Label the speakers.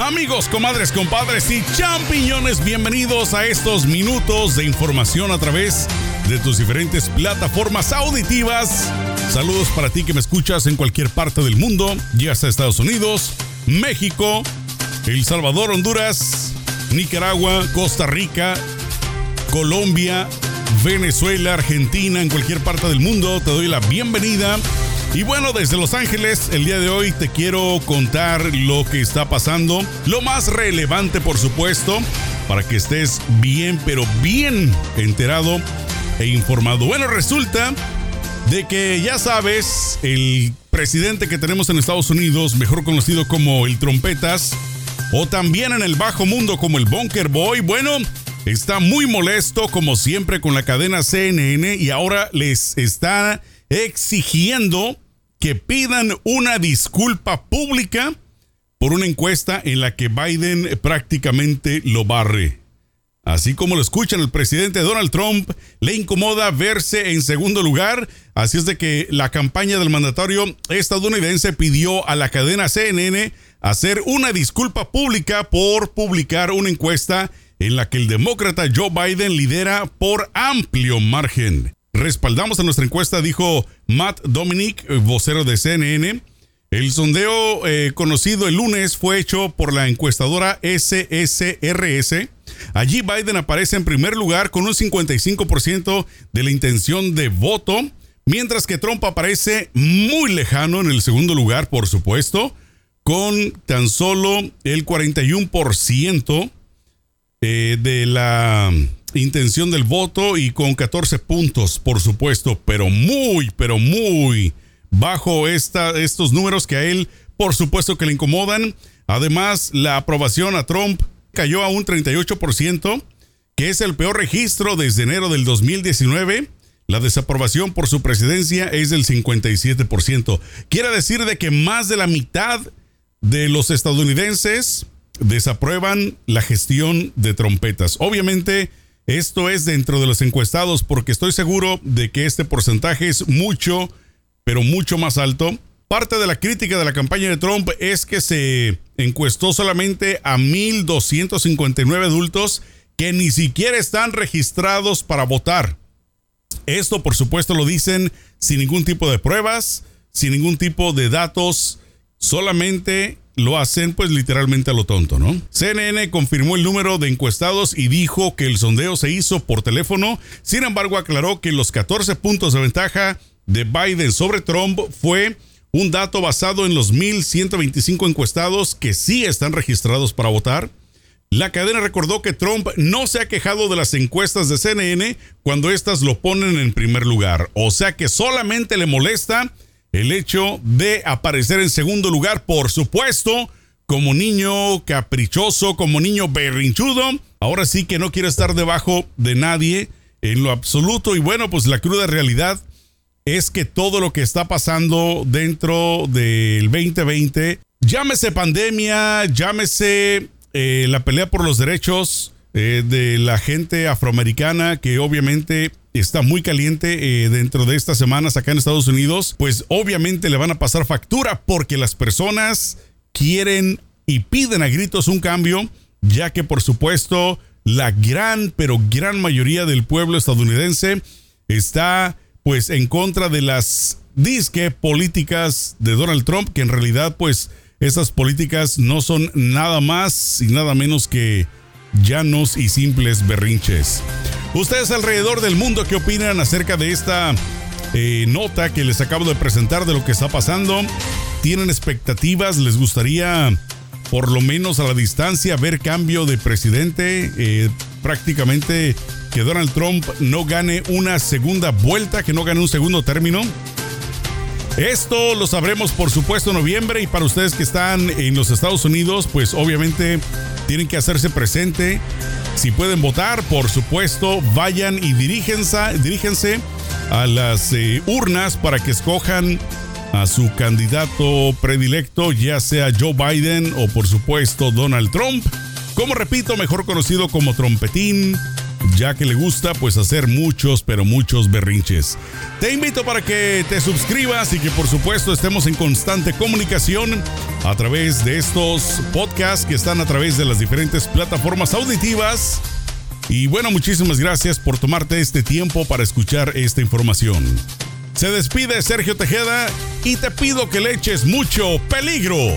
Speaker 1: Amigos, comadres, compadres y champiñones, bienvenidos a estos minutos de información a través de tus diferentes plataformas auditivas. Saludos para ti que me escuchas en cualquier parte del mundo, ya sea Estados Unidos, México, El Salvador, Honduras, Nicaragua, Costa Rica, Colombia, Venezuela, Argentina, en cualquier parte del mundo. Te doy la bienvenida. Y bueno, desde Los Ángeles, el día de hoy te quiero contar lo que está pasando. Lo más relevante, por supuesto, para que estés bien, pero bien enterado e informado. Bueno, resulta de que ya sabes, el presidente que tenemos en Estados Unidos, mejor conocido como el Trompetas, o también en el bajo mundo como el Bunker Boy, bueno, está muy molesto como siempre con la cadena CNN y ahora les está exigiendo que pidan una disculpa pública por una encuesta en la que Biden prácticamente lo barre. Así como lo escuchan, el presidente Donald Trump le incomoda verse en segundo lugar, así es de que la campaña del mandatario estadounidense pidió a la cadena CNN hacer una disculpa pública por publicar una encuesta en la que el demócrata Joe Biden lidera por amplio margen. Respaldamos a nuestra encuesta, dijo Matt Dominic, vocero de CNN. El sondeo eh, conocido el lunes fue hecho por la encuestadora SSRS. Allí Biden aparece en primer lugar con un 55% de la intención de voto, mientras que Trump aparece muy lejano en el segundo lugar, por supuesto, con tan solo el 41% eh, de la intención del voto y con 14 puntos, por supuesto, pero muy, pero muy bajo esta, estos números que a él, por supuesto, que le incomodan. Además, la aprobación a Trump cayó a un 38%, que es el peor registro desde enero del 2019. La desaprobación por su presidencia es del 57%. Quiere decir de que más de la mitad de los estadounidenses desaprueban la gestión de trompetas. Obviamente, esto es dentro de los encuestados porque estoy seguro de que este porcentaje es mucho, pero mucho más alto. Parte de la crítica de la campaña de Trump es que se encuestó solamente a 1.259 adultos que ni siquiera están registrados para votar. Esto, por supuesto, lo dicen sin ningún tipo de pruebas, sin ningún tipo de datos, solamente lo hacen pues literalmente a lo tonto, ¿no? CNN confirmó el número de encuestados y dijo que el sondeo se hizo por teléfono, sin embargo aclaró que los 14 puntos de ventaja de Biden sobre Trump fue un dato basado en los 1.125 encuestados que sí están registrados para votar. La cadena recordó que Trump no se ha quejado de las encuestas de CNN cuando éstas lo ponen en primer lugar, o sea que solamente le molesta el hecho de aparecer en segundo lugar, por supuesto, como niño caprichoso, como niño berrinchudo. Ahora sí que no quiere estar debajo de nadie en lo absoluto. Y bueno, pues la cruda realidad es que todo lo que está pasando dentro del 2020, llámese pandemia, llámese eh, la pelea por los derechos eh, de la gente afroamericana, que obviamente está muy caliente eh, dentro de estas semanas acá en Estados Unidos, pues obviamente le van a pasar factura porque las personas quieren y piden a gritos un cambio, ya que por supuesto la gran, pero gran mayoría del pueblo estadounidense está pues en contra de las disque políticas de Donald Trump, que en realidad pues esas políticas no son nada más y nada menos que llanos y simples berrinches. Ustedes alrededor del mundo, ¿qué opinan acerca de esta eh, nota que les acabo de presentar de lo que está pasando? ¿Tienen expectativas? ¿Les gustaría, por lo menos a la distancia, ver cambio de presidente? Eh, prácticamente que Donald Trump no gane una segunda vuelta, que no gane un segundo término. Esto lo sabremos por supuesto en noviembre y para ustedes que están en los Estados Unidos, pues obviamente tienen que hacerse presente. Si pueden votar, por supuesto, vayan y diríjense, diríjense a las eh, urnas para que escojan a su candidato predilecto, ya sea Joe Biden o por supuesto Donald Trump. Como repito, mejor conocido como Trompetín, ya que le gusta pues hacer muchos, pero muchos berrinches. Te invito para que te suscribas y que por supuesto estemos en constante comunicación a través de estos podcasts que están a través de las diferentes plataformas auditivas. Y bueno, muchísimas gracias por tomarte este tiempo para escuchar esta información. Se despide Sergio Tejeda y te pido que le eches mucho peligro.